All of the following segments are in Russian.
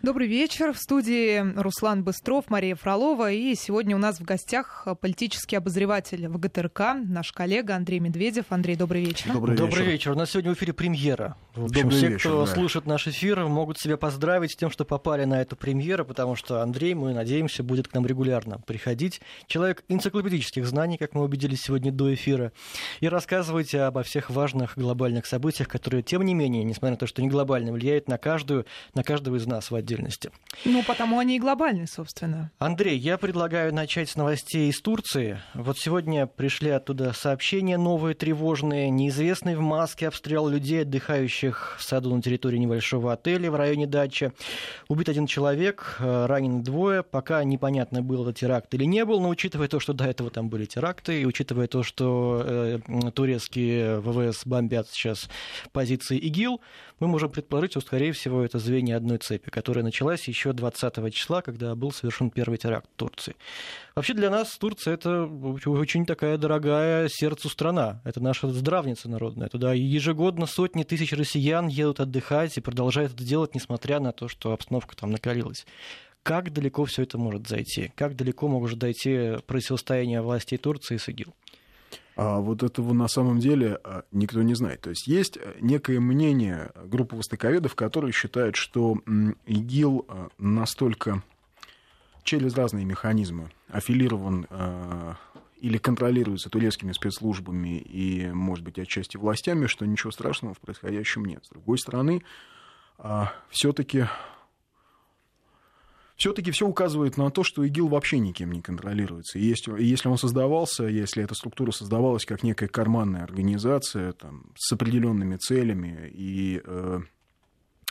Добрый вечер. В студии Руслан Быстров, Мария Фролова. И сегодня у нас в гостях политический обозреватель ВГТРК, наш коллега Андрей Медведев. Андрей, добрый вечер. Добрый, добрый вечер. вечер. У нас сегодня в эфире премьера. В общем, Добрый все, вечер, кто да. слушает наш эфир, могут себя поздравить с тем, что попали на эту премьеру, потому что Андрей, мы надеемся, будет к нам регулярно приходить. Человек энциклопедических знаний, как мы убедились сегодня до эфира, и рассказывать обо всех важных глобальных событиях, которые, тем не менее, несмотря на то, что не глобально, влияют на каждую, на каждого из нас в отдельности. Ну, потому они и глобальные, собственно. Андрей, я предлагаю начать с новостей из Турции. Вот сегодня пришли оттуда сообщения новые, тревожные. Неизвестный в маске обстрелял людей, отдыхающих в саду на территории небольшого отеля в районе дачи. Убит один человек, э, ранены двое. Пока непонятно, был это теракт или не был, но учитывая то, что до этого там были теракты, и учитывая то, что э, турецкие ВВС бомбят сейчас позиции ИГИЛ, мы можем предположить, что, скорее всего, это звенья одной цепи, которая началась еще 20 числа, когда был совершен первый теракт в Турции. Вообще для нас Турция это очень такая дорогая сердцу страна. Это наша здравница народная. Туда ежегодно сотни тысяч россиян едут отдыхать и продолжают это делать, несмотря на то, что обстановка там накалилась. Как далеко все это может зайти? Как далеко может дойти противостояние властей Турции с ИГИЛ? А вот этого на самом деле а, никто не знает. То есть есть э, некое мнение группы востоковедов, которые считают, что ИГИЛ а, настолько через разные механизмы аффилирован а, или контролируется турецкими спецслужбами и, может быть, отчасти властями, что ничего страшного в происходящем нет. С другой стороны, все-таки все-таки все указывает на то, что ИГИЛ вообще никем не контролируется. И есть- если он создавался, если эта структура создавалась как некая карманная организация там, с определенными целями, и э,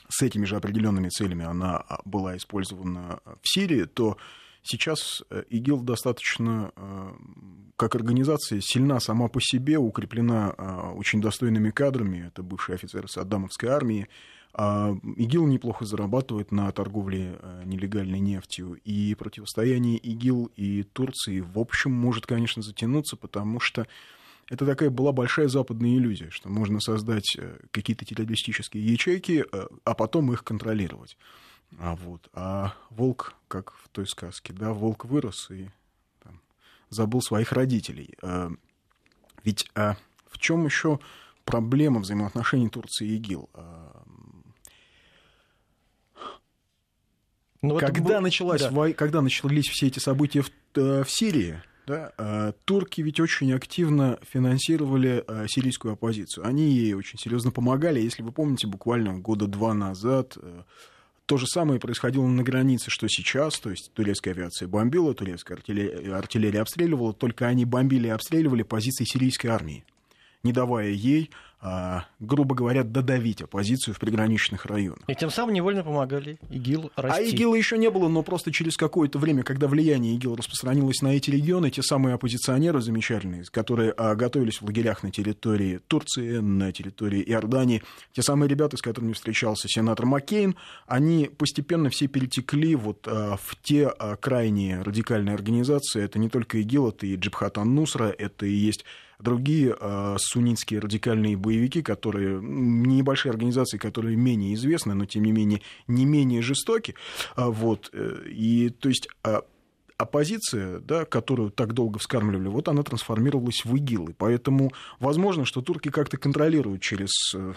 с этими же определенными целями она а, была использована в Сирии, то сейчас э, ИГИЛ достаточно, э, как организация, сильна сама по себе, укреплена э, очень достойными кадрами. Это бывшие офицеры Саддамовской армии. А ИГИЛ неплохо зарабатывает на торговле э, нелегальной нефтью, и противостояние ИГИЛ и Турции, в общем, может, конечно, затянуться, потому что это такая была большая западная иллюзия, что можно создать э, какие-то террористические ячейки, э, а потом их контролировать. А, вот. а волк, как в той сказке, да, волк вырос и там, забыл своих родителей. А, Ведь а, в чем еще проблема взаимоотношений Турции и ИГИЛ? А, Ну, это когда, был- началась да. вой- когда начались все эти события в, э, в Сирии, да, э, турки ведь очень активно финансировали э, сирийскую оппозицию. Они ей очень серьезно помогали. Если вы помните, буквально года два назад то же самое происходило на границе, что сейчас, то есть турецкая авиация бомбила, турецкая артиллерия, артиллерия обстреливала, только они бомбили и обстреливали позиции сирийской армии, не давая ей, грубо говоря, додавить оппозицию в приграничных районах. И тем самым невольно помогали ИГИЛ расти. А ИГИЛа еще не было, но просто через какое-то время, когда влияние ИГИЛ распространилось на эти регионы, те самые оппозиционеры замечательные, которые а, готовились в лагерях на территории Турции, на территории Иордании, те самые ребята, с которыми встречался сенатор Маккейн, они постепенно все перетекли вот а, в те а, крайние радикальные организации. Это не только ИГИЛ, это и Джибхат ан-Нусра, это и есть другие э, суннитские радикальные боевики, которые небольшие организации, которые менее известны, но тем не менее не менее жестоки. А, вот, э, и то есть а, оппозиция, да, которую так долго вскармливали, вот она трансформировалась в ИГИЛ. И поэтому возможно, что турки как-то контролируют через э,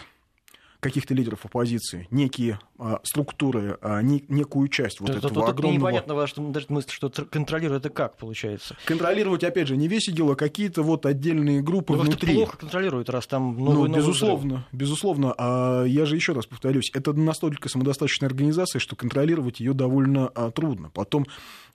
каких-то лидеров оппозиции некие а, структуры, а, не- некую часть вот Тут- этого тут- огромного... непонятно, что даже мысль, что тр- контролирует это как получается. Контролировать, опять же, не весь ИГИЛ, а какие-то вот отдельные группы Ну, как-то внутри. плохо контролирует, раз там Ну, новый безусловно, безусловно. А я же еще раз повторюсь, это настолько самодостаточная организация, что контролировать ее довольно а, трудно. Потом,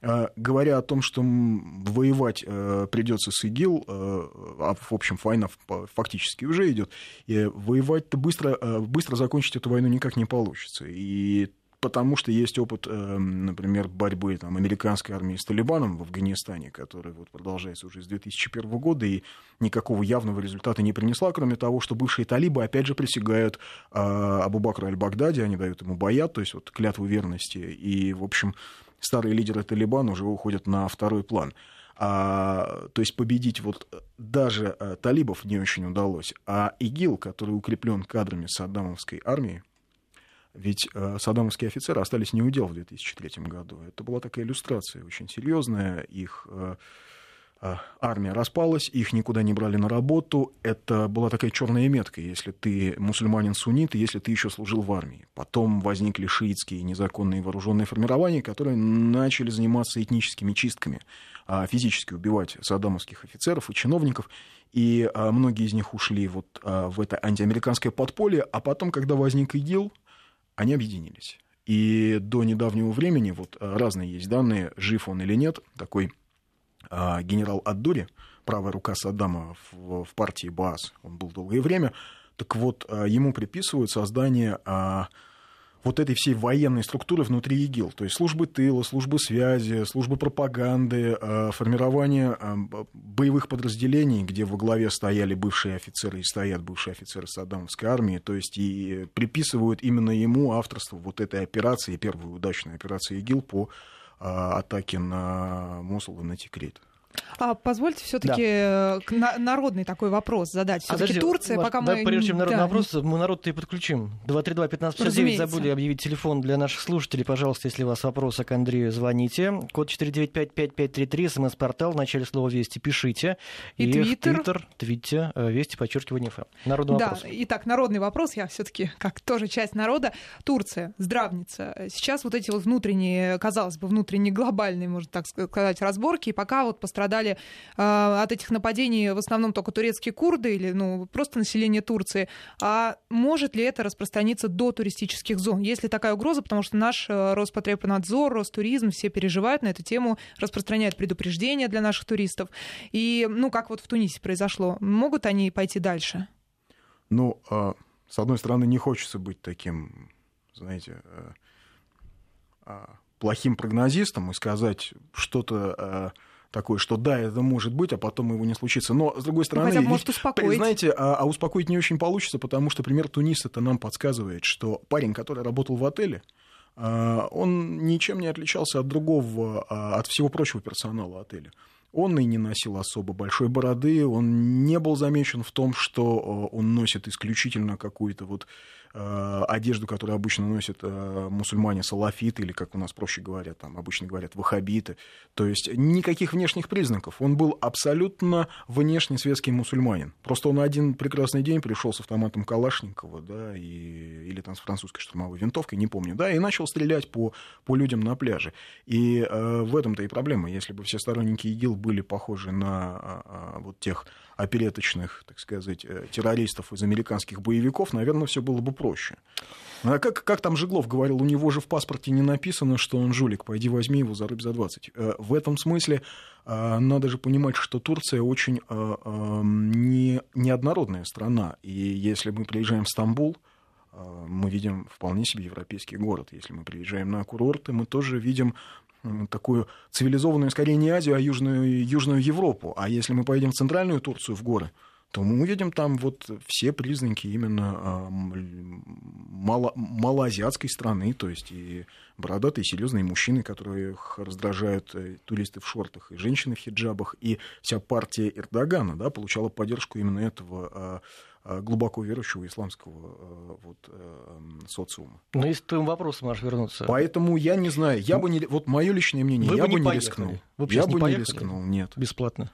а, говоря о том, что воевать а, придется с ИГИЛ, а, а, в общем, война фактически уже идет, воевать-то быстро, быстро закончить эту войну никак не получится. И потому что есть опыт, э, например, борьбы там, американской армии с Талибаном в Афганистане, который вот продолжается уже с 2001 года и никакого явного результата не принесла, кроме того, что бывшие талибы опять же присягают э, Абу Бакру аль-Багдади, они дают ему боят, то есть вот клятву верности, и, в общем, старые лидеры Талибана уже уходят на второй план. А, то есть победить вот даже а, талибов не очень удалось. А ИГИЛ, который укреплен кадрами Саддамовской армии, Ведь э, саддамовские офицеры остались не у дел в 2003 году. Это была такая иллюстрация очень серьезная. Их э, э, армия распалась, их никуда не брали на работу. Это была такая черная метка, если ты мусульманин-суннит, и если ты еще служил в армии. Потом возникли шиитские незаконные вооруженные формирования, которые начали заниматься этническими чистками, а, физически убивать саддамовских офицеров и чиновников. И а, многие из них ушли вот а, в это антиамериканское подполье, а потом, когда возник ИГИЛ, они объединились. И до недавнего времени, вот э, разные есть данные, жив он или нет, такой генерал Аддури, правая рука Саддама в, в партии Баас, он был долгое время, так вот, а, ему приписывают создание а, вот этой всей военной структуры внутри ИГИЛ, то есть службы тыла, службы связи, службы пропаганды, формирование боевых подразделений, где во главе стояли бывшие офицеры и стоят бывшие офицеры Саддамовской армии, то есть и приписывают именно ему авторство вот этой операции, первой удачной операции ИГИЛ по э, атаке на Мосул и на Тикрит. А позвольте все-таки да. Э, народный такой вопрос задать. Все-таки а, Турция, пока мы... Прежде чем народный да. вопрос, мы народ-то и подключим. 232-1559, забыли объявить телефон для наших слушателей. Пожалуйста, если у вас вопросы к Андрею, звоните. Код 495-5533, смс-портал, в начале слова «Вести» пишите. И, и твиттер. твиттер, твитте, э, «Вести», подчеркивание «ФМ». Народный да, вопрос. Итак, народный вопрос, я все-таки как тоже часть народа. Турция, здравница. Сейчас вот эти вот внутренние, казалось бы, внутренние глобальные, можно так сказать, разборки, и пока вот пострадали пострадали э, от этих нападений в основном только турецкие курды или ну, просто население Турции. А может ли это распространиться до туристических зон? Есть ли такая угроза? Потому что наш э, Роспотребнадзор, Ростуризм, все переживают на эту тему, распространяют предупреждения для наших туристов. И, ну, как вот в Тунисе произошло, могут они пойти дальше? Ну, э, с одной стороны, не хочется быть таким, знаете, э, э, плохим прогнозистом и сказать что-то э, такой, что да, это может быть, а потом его не случится. Но, с другой ну, стороны, ну, может успокоить. знаете, а, а успокоить не очень получится, потому что пример Туниса это нам подсказывает, что парень, который работал в отеле, а, он ничем не отличался от другого, а, от всего прочего персонала отеля. Он и не носил особо большой бороды, он не был замечен в том, что он носит исключительно какую-то вот одежду, которую обычно носят э, мусульмане салафиты, или, как у нас проще говорят, там обычно говорят ваххабиты. То есть никаких внешних признаков. Он был абсолютно внешне светский мусульманин. Просто он один прекрасный день пришел с автоматом Калашникова, да, и, или там с французской штурмовой винтовкой, не помню, да, и начал стрелять по, по людям на пляже. И э, в этом-то и проблема. Если бы все сторонники ИГИЛ были похожи на а, вот тех опереточных, так сказать, э, террористов из американских боевиков, наверное, все было бы проще. А как, как там Жиглов говорил, у него же в паспорте не написано, что он жулик, пойди возьми его за рыб за 20. Э, в этом смысле э, надо же понимать, что Турция очень не, неоднородная страна. И если мы приезжаем в Стамбул, мы видим вполне себе европейский город. Если мы приезжаем на курорты, мы тоже видим такую цивилизованную, скорее не Азию, а Южную, Южную Европу. А если мы поедем в центральную Турцию, в горы, то мы увидим там вот все признаки именно мало, малоазиатской страны, то есть и бородатые серьезные мужчины, которых раздражают э, туристы в шортах, и женщины в хиджабах, и вся партия Эрдогана да, получала поддержку именно этого а, а, глубоко верующего исламского а, вот, э, социума. Ну, если к твоему вопросу можешь вернуться. Поэтому я не знаю, я бы не, вот мое личное мнение, Вы я бы не, не рискнул. Вы я бы не, не рискнул, нет. Бесплатно.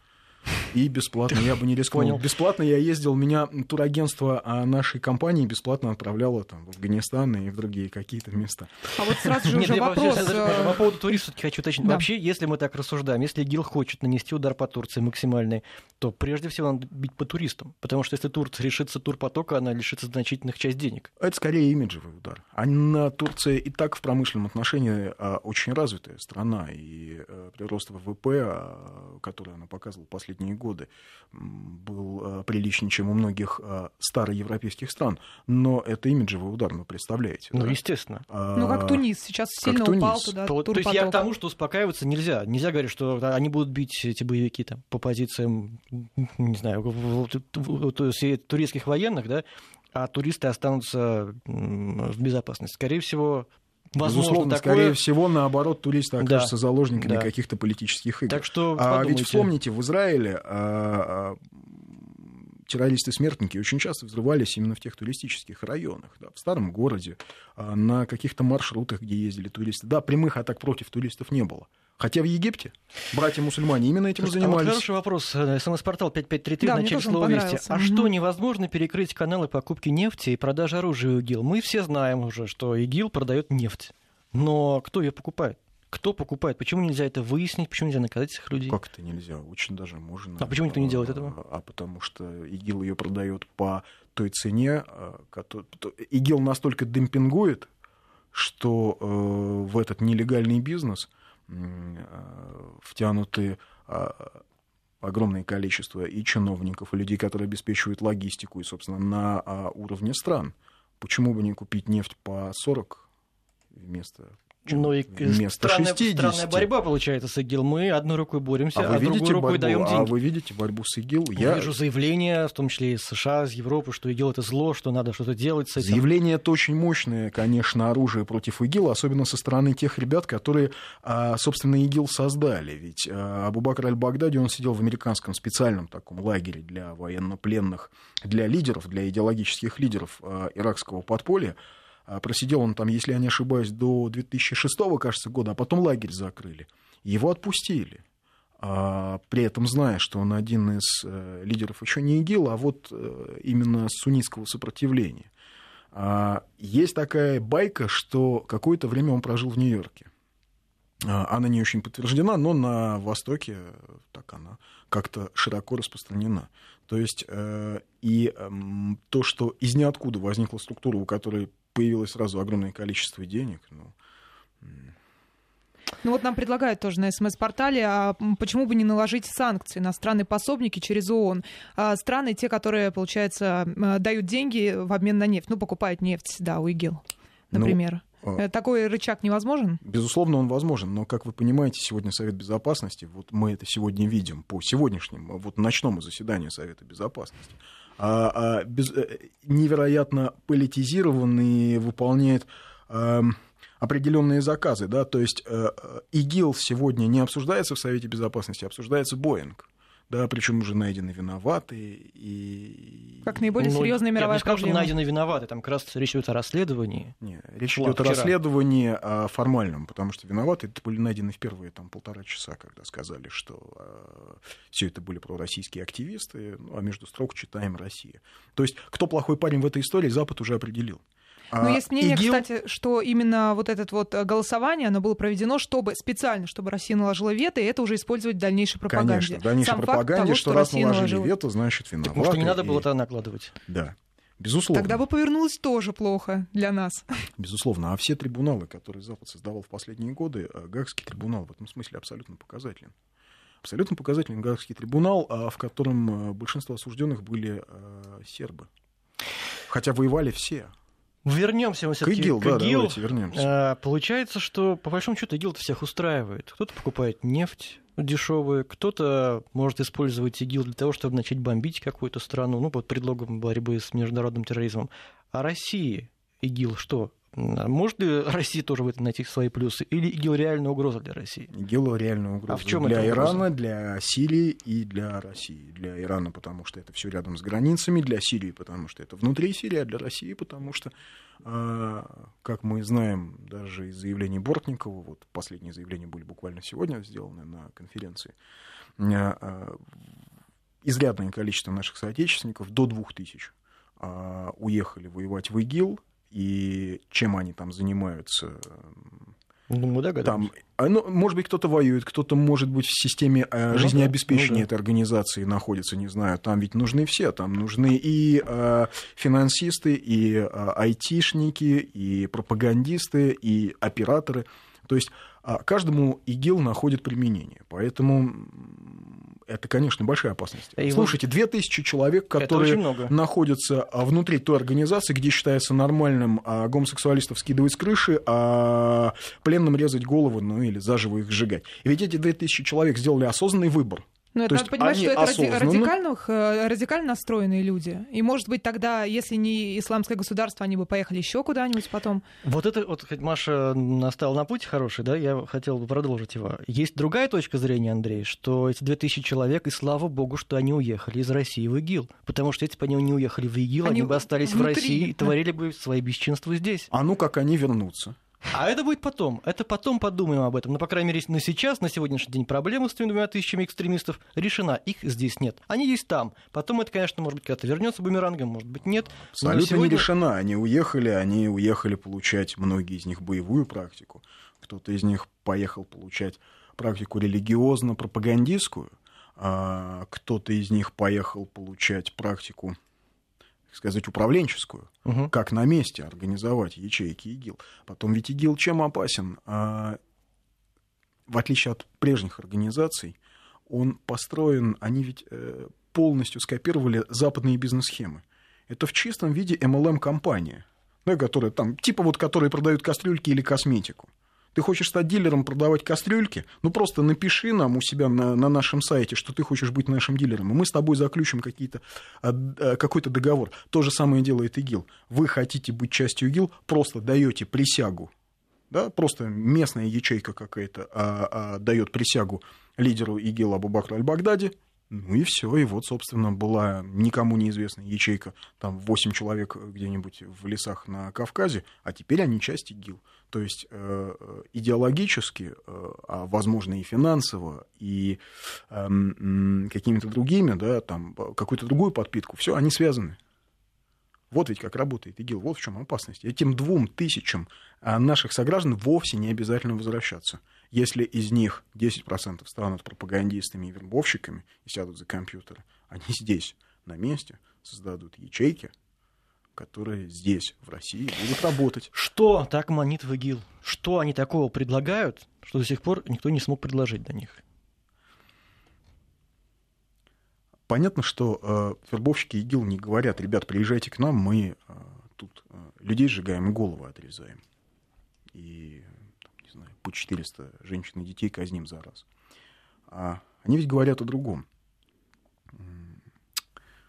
И бесплатно, я бы не рискнул. Понял. Бесплатно я ездил, меня турагентство а, нашей компании бесплатно отправляло там, в Афганистан и в другие какие-то места. А вот сразу же уже вопрос... Э, по поводу туристов хочу уточнить. Вообще, если мы так рассуждаем, если ИГИЛ хочет нанести удар по Турции максимальный, то прежде всего надо бить по туристам. Потому что если Турция лишится турпотока, она лишится значительных часть денег. Это скорее имиджевый удар. А Турция и так в промышленном отношении а, очень развитая страна, и э, прирост ВВП, который она показывала последние годы, был э, приличнее, чем у многих э, староевропейских стран. Но это имиджевый удар, ну, представляете. Ну, да? естественно. А, ну, как Тунис сейчас сильно Тунис. упал туда. То, то есть я к тому, что успокаиваться нельзя. Нельзя говорить, что они будут бить эти боевики там, по позициям, не знаю, турецких военных, да, а туристы останутся в безопасности. Скорее всего, Возможно, Безусловно, такое... скорее всего, наоборот, туристы окажутся да, заложниками да. каких-то политических игр. Так что а ведь вспомните, в Израиле а, а, террористы-смертники очень часто взрывались именно в тех туристических районах, да, в старом городе, а, на каких-то маршрутах, где ездили туристы. Да, прямых атак против туристов не было. Хотя в Египте братья-мусульмане именно этим Слушайте, занимались. А вот хороший вопрос. Э, СМС-портал 5533 Да, в начале слова «Вести». А Мгм. что, невозможно перекрыть каналы покупки нефти и продажи оружия ИГИЛ? Мы все знаем уже, что ИГИЛ продает нефть. Но кто ее покупает? Кто покупает? Почему нельзя это выяснить? Почему нельзя наказать этих людей? Как это нельзя? Очень даже можно. А почему никто не делает этого? А потому что ИГИЛ ее продает по той цене, а, то- ИГИЛ настолько демпингует, что э, в этот нелегальный бизнес э, втянуты а, огромное количество и чиновников, и людей, которые обеспечивают логистику, и, собственно, на а, уровне стран. Почему бы не купить нефть по 40 вместо Ну и вместо странная, 60? странная борьба получается с ИГИЛ. Мы одной рукой боремся, А а, вы видите другой рукой борьбу? даем А деньги. вы видите борьбу с ИГИЛ? Я вижу заявления, в том числе из США, из Европы, что ИГИЛ это зло, что надо что-то делать с этим. Заявление это очень мощное, конечно, оружие против ИГИЛ, особенно со стороны тех ребят, которые, а, собственно, ИГИЛ создали. Ведь а, Абубакр аль-Багдади, он сидел в американском специальном таком лагере для военнопленных, для лидеров, для идеологических лидеров а, иракского подполья. А, Просидел он там, если я не ошибаюсь, до 2006, кажется, года, а потом лагерь закрыли. Его отпустили. А, При этом зная, что он один из э, лидеров еще не ИГИЛ, а вот э, именно суннитского сопротивления. А, Есть такая байка, что какое-то время он прожил в Нью-Йорке. Она не очень подтверждена, но на Востоке так она как-то широко распространена. То есть э, и эм, то, что из ниоткуда возникла структура, у которой появилось сразу огромное количество денег, ну, Ну вот нам предлагают тоже на СМС-портале, а почему бы не наложить санкции на страны-пособники через ООН? А страны, те, которые, получается, м, дают деньги в обмен на нефть, ну, покупают нефть, да, у ИГИЛ, Ну, например. а- Э, Такой рычаг невозможен? Безусловно, он возможен, но, как вы понимаете, сегодня Совет Безопасности, вот мы это сегодня видим по сегодняшнему, вот ночному заседанию Совета Безопасности, а, а, без- э, невероятно политизированный, выполняет эм, определенные заказы, да, то есть э, э, ИГИЛ сегодня не обсуждается в Совете Безопасности, а обсуждается Боинг, да, причем уже найдены виноватые и... Как наиболее Ну, серьезная я бы мировая не сказал, что проблема. найдены виноваты. Там как раз речь идет о расследовании. Не, речь идет о расследовании о формальном, потому что виноваты это были найдены в первые там, полтора часа, когда сказали, что все это были пророссийские активисты, ну, а между строк читаем Россия. То есть, кто плохой парень в этой истории, Запад уже определил. Но А есть мнение, ИГИЛ- кстати, что именно вот это вот э, голосование, оно было проведено чтобы, специально, чтобы Россия наложила вето, и это уже использовать в дальнейшей пропаганде. Конечно, в дальнейшей Сам пропаганде, того, что, раз Россия наложили наложила. вето, значит, Так, виноваты. может, и не надо и- было это накладывать. Да, безусловно. Тогда бы повернулось тоже плохо для нас. Безусловно. А все трибуналы, которые Запад создавал в последние годы, э, Гаагский трибунал в этом смысле абсолютно показателен. Абсолютно показателен Гаагский трибунал, а, в котором э, большинство осужденных были э, сербы. Хотя воевали все. Вернемся мы К все-таки ИГИЛ, к да, ИГИЛ. давайте вернемся. А, Получается, что по большому счету ИГИЛ всех устраивает. Кто-то покупает нефть дешевую, кто-то может использовать ИГИЛ для того, чтобы начать бомбить какую-то страну, ну, под предлогом борьбы с международным терроризмом. А России ИГИЛ что? А Может ли Россия тоже в этом найти свои плюсы? Или ИГИЛ реальная угроза для России? ИГИЛ реальная угроза А в чём для? Ирана, для Сирии и для России. Для Ирана, потому что это все рядом с границами, для Сирии, потому что это внутри Сирии, а для России, потому что, а, как мы знаем, даже из заявлений Бортникова, вот последние заявления были буквально сегодня сделаны на конференции, а, изрядное количество наших соотечественников, до двух тысяч, уехали воевать в ИГИЛ, и чем они там занимаются, Ну, мы догадываемся. там, а, ну, может быть, кто-то воюет, кто-то, может быть, в системе э, Ну жизнеобеспечения ну да. этой организации находится, не знаю, там ведь нужны все, там нужны и э, финансисты, и э, айтишники, и пропагандисты, и операторы. То есть а, каждому ИГИЛ находит применение, поэтому это, конечно, большая опасность. И Слушайте, две тысячи человек, Это которые находятся а, внутри той организации, где считается нормальным а, гомосексуалистов скидывать с крыши, а пленным резать голову, ну или заживо их сжигать. И ведь эти 2000 человек сделали осознанный выбор. Ну, То это надо понимать, они что это осознанно- радикальных, э, радикально настроенные люди. И, может быть, тогда, если не исламское государство, они бы поехали еще куда-нибудь потом. Вот это, вот хоть Маша настала на путь хороший, да, я хотел бы продолжить его. Есть другая точка зрения, Андрей, что эти 2000 человек, и слава богу, что они уехали из России в ИГИЛ. Потому что если бы они не уехали в ИГИЛ, они, Они бы остались внутри. в России и творили бы свои бесчинства здесь. А ну как они вернутся? А это будет потом. Это потом подумаем об этом. Но, по крайней мере, на сейчас, на сегодняшний день, проблема с двумя тысячами экстремистов решена. Их здесь нет. Они есть там. Потом это, конечно, может быть, когда-то вернется бумерангом, может быть, нет. Но Абсолютно сегодня- не решена. Они уехали, они уехали получать, многие из них, боевую практику. Кто-то из них поехал получать практику религиозно-пропагандистскую, а кто-то из них поехал получать практику, сказать, управленческую. Мгм. как на месте организовать ячейки ИГИЛ. Потом ведь ИГИЛ чем опасен? А, в отличие от прежних организаций, он построен, они ведь э, полностью скопировали западные бизнес-схемы. Это в чистом виде MLM-компания, да, которая там, типа вот, которые продают кастрюльки или косметику. Ты хочешь стать дилером, продавать кастрюльки? Ну, просто напиши нам у себя на, на нашем сайте, что ты хочешь быть нашим дилером, и мы с тобой заключим какие-то, а, а, какой-то договор. То же самое делает ИГИЛ. Вы хотите быть частью ИГИЛ, просто даете присягу. Да, просто местная ячейка какая-то а, а, дает присягу лидеру ИГИЛ Абу-Бакру Аль-Багдади, ну и все, и вот, собственно, была никому неизвестная ячейка, там 8 человек где-нибудь в лесах на Кавказе, а теперь они часть ИГИЛ. То есть э, э, идеологически, э, а возможно и финансово, и м, какими-то другими, да, там, какую-то другую подпитку, все, они связаны. Вот ведь как работает ИГИЛ, вот в чем опасность. Этим двум тысячам а, наших сограждан вовсе не обязательно возвращаться. Если из них 10% станут пропагандистами и вербовщиками и сядут за компьютеры, они здесь, на месте, создадут ячейки, которые здесь, в России, будут работать. Что так манит в ИГИЛ? Что они такого предлагают, что до сих пор никто не смог предложить до них? Понятно, что э, вербовщики ИГИЛ не говорят, ребят, приезжайте к нам, мы э, тут э, людей сжигаем и головы отрезаем. И, там, не знаю, по 400 женщин и детей казним за раз. А они ведь говорят о другом.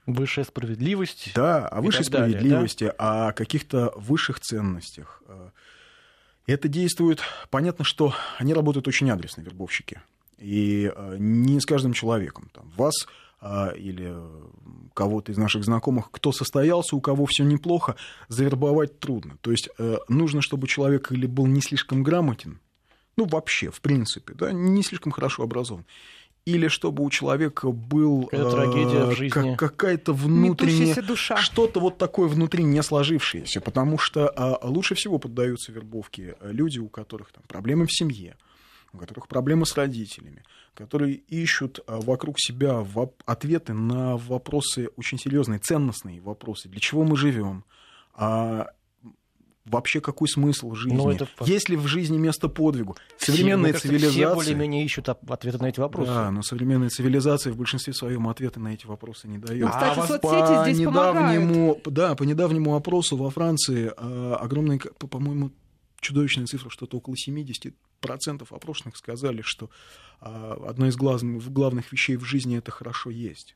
Высшая справедливость. Да, о высшей далее, справедливости, о каких-то высших ценностях. Э, Это действует, понятно, что они работают очень адресно, вербовщики. И э, не с каждым человеком. Там, вас или э, кого-то из наших знакомых, кто состоялся, у кого все неплохо, завербовать трудно. То есть э, нужно, чтобы человек или был не слишком грамотен, ну вообще, в принципе, да, не слишком хорошо образован, или чтобы у человека был трагедия в э, жизни. как- какая-то внутренняя душа. что-то вот такое внутри не сложившееся, потому что а, лучше всего поддаются вербовке а, люди, у которых там проблемы в семье, у которых проблемы с родителями, которые ищут а, вокруг себя ответы на вопросы очень серьезные, ценностные вопросы. Для чего мы живем? А, вообще какой смысл жизни? Ну, это. Есть ли в жизни место подвигу? Все, Современная кажется, Все цивилизация... более-менее ищут ответы на эти вопросы. Да, но современная цивилизация в большинстве своем ответы на эти вопросы не дает. Ну, кстати, А соцсети здесь помогают. недавнему, да, по недавнему опросу во Франции огромное, по- по-моему, чудовищная цифра, что-то около 70% опрошенных сказали, что а, одна из главных вещей в жизни это хорошо есть.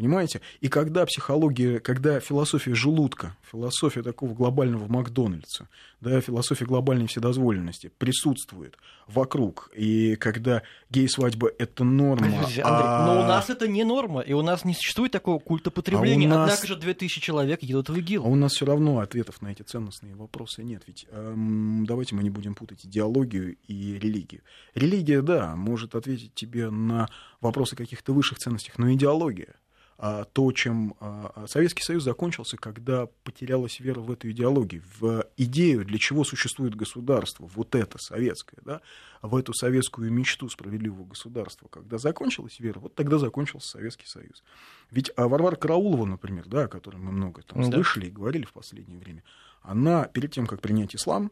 Понимаете? И когда психология, когда философия желудка, философия такого глобального Макдональдса, да, философия глобальной вседозволенности присутствует вокруг, и когда гей-свадьба — это норма... Андрей, а- но у нас это не норма, и у нас не существует такого культа потребления. А нас- Однако же 2000 человек едут в А ИГИЛ. у нас все равно ответов на эти ценностные вопросы нет. Ведь эм, давайте мы не будем путать идеологию и религию. Религия, да, может ответить тебе на вопросы каких-то высших ценностей, но идеология а, то, чем а, Советский Союз закончился, когда потерялась вера в эту идеологию, в идею, для чего существует государство, вот это советское, да, в эту советскую мечту справедливого государства. Когда закончилась вера, вот тогда закончился Советский Союз. Ведь а, Варвара Караулова, например, да, о которой мы много там Да. слышали и говорили в последнее время, она перед тем, как принять ислам,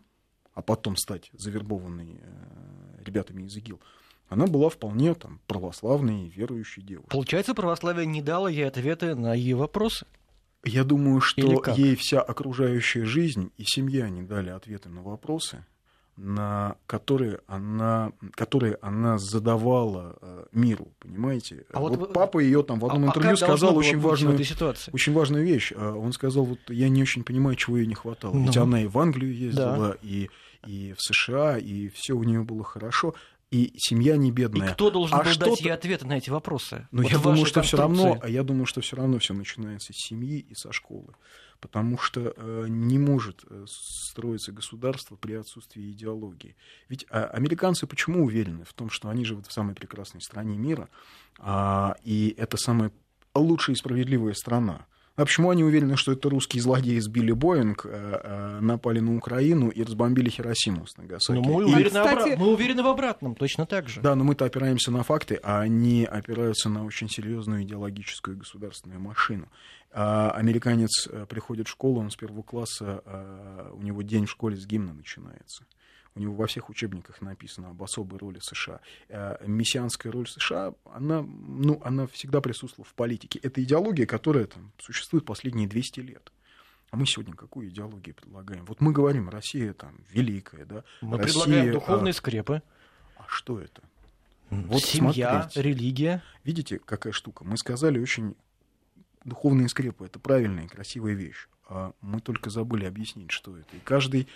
а потом стать завербованной э, ребятами из ИГИЛ, она была вполне там православной и верующей девушкой. Получается, православие не дало ей ответы на ее вопросы. Я думаю, что ей вся окружающая жизнь и семья не дали ответы на вопросы, на которые она, которые она задавала э, миру, понимаете? А вот, вот папа ее там в одном а, интервью сказал очень важную, очень важную вещь. А Он сказал, вот я не очень понимаю, чего ей не хватало. Ну. Ведь она и в Англию ездила, Да. и, и в США, и все у нее было хорошо, и семья не И бедная. кто должен А был что дать ей ответы на эти вопросы? Но Вот я думаю, что все равно, а я думаю, что все равно все начинается с семьи и со школы, потому что э, не может э, строиться государство при отсутствии идеологии. Ведь а, американцы почему уверены в том, что они живут в самой прекрасной стране мира, а, и это самая лучшая и справедливая страна? А почему они уверены, что это русские злодеи сбили Боинг, э, э, напали на Украину и разбомбили Хиросиму с Нагасаки? Но мы, И- уверены Кстати- обра- мы уверены в обратном, точно так же. да, но мы-то опираемся на факты, а они опираются на очень серьезную идеологическую и государственную машину. А американец э, приходит в школу, он с первого класса, у него день в школе с гимна начинается. У него во всех учебниках написано об особой роли США. Э, Мессианская роль США, она, ну, она всегда присутствовала в политике. Это идеология, которая там, существует последние 200 лет. А мы сегодня какую идеологию предлагаем? Вот мы говорим, Россия там великая, да? Мы Россия, предлагаем а, духовные скрепы, А что это? Вот семья, смотрите. религия. Видите, какая штука? Мы сказали очень духовные скрепы. Это правильная и красивая вещь. А мы только забыли объяснить, что это. И каждый...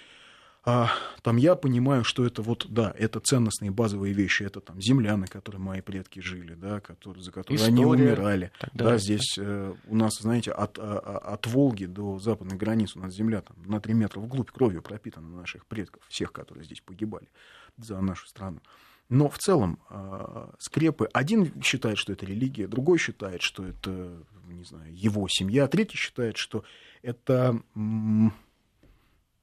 а, там я понимаю, что это вот, да, это ценностные базовые вещи. Это там земля, на которой мои предки жили, да, которые, за которые они История. умирали. Так Да, здесь э, у нас, знаете, от, а, а, от Волги до западной границы у нас земля там, на 3 метра вглубь кровью пропитана наших предков, всех, которые здесь погибали за нашу страну. Но в целом э, скрепы, один считает, что это религия, другой считает, что это, не знаю, его семья, третий считает, что это, м,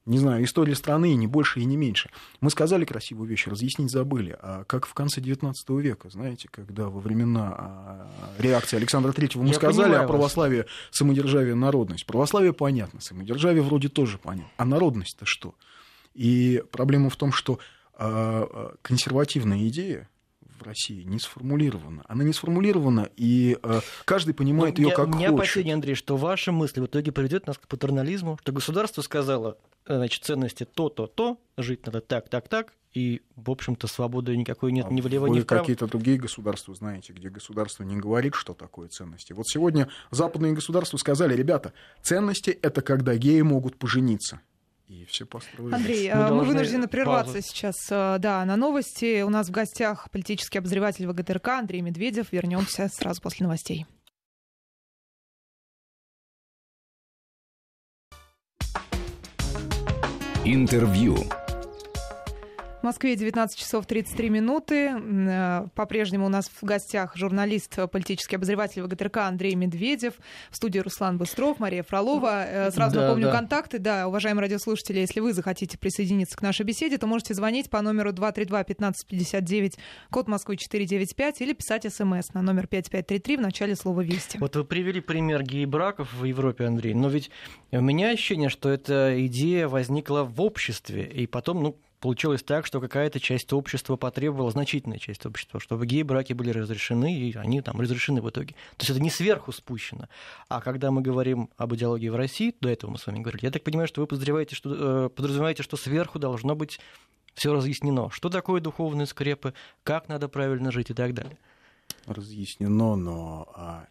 не знаю, история страны, и не больше и не меньше. Мы сказали красивую вещь, разъяснить забыли. А как в конце XIX века, знаете, когда во времена а, реакции Александра Третьего мы Я сказали о вас. православии, самодержавие, народность. Православие понятно, самодержавие вроде тоже понятно. А народность-то что? И проблема в том, что а, а, консервативная идея в России не сформулирована. Она не сформулирована, и а, каждый понимает Ну, ее я- как У меня хочет. опасение, Андрей, что ваша мысль в итоге приведет нас к патернализму, что государство сказало, э, значит, ценности то-то, то, жить надо так, так, так, и, в общем-то, свободы никакой нет А ни влево, ни вправо. какие-то другие государства знаете, где государство не говорит, что такое ценности. Вот сегодня западные государства сказали, ребята, ценности — это когда геи могут пожениться. И все построили. Андрей, Мы э, мы вынуждены прерваться паузу. сейчас, э, да, на новости. У нас в гостях политический обозреватель ВГТРК Андрей Медведев. Вернемся сразу после новостей. Интервью. В Москве 19 часов 33 минуты. Э, По-прежнему у нас в гостях журналист, э, политический обозреватель ВГТРК Андрей Медведев. В студии Руслан Быстров, Мария Фролова. Э, Сразу Да, напомню да. контакты. Да, уважаемые радиослушатели, если вы захотите присоединиться к нашей беседе, то можете звонить по номеру 232-1559, код Москвы 495, или писать смс на номер 5533 в начале слова «Вести». Вот вы привели пример гей-браков в Европе, Андрей, но ведь у меня ощущение, что эта идея возникла в обществе, и потом, ну, получилось так, что какая-то часть общества потребовала, значительная часть общества, чтобы гей-браки были разрешены, и они там разрешены в итоге. То есть это не сверху спущено. А когда мы говорим об идеологии в России, до этого мы с вами говорили, я так понимаю, что вы подразумеваете, что, э, подразумеваете, что сверху должно быть все разъяснено. Что такое духовные скрепы, как надо правильно жить и так далее. разъяснено, но, а,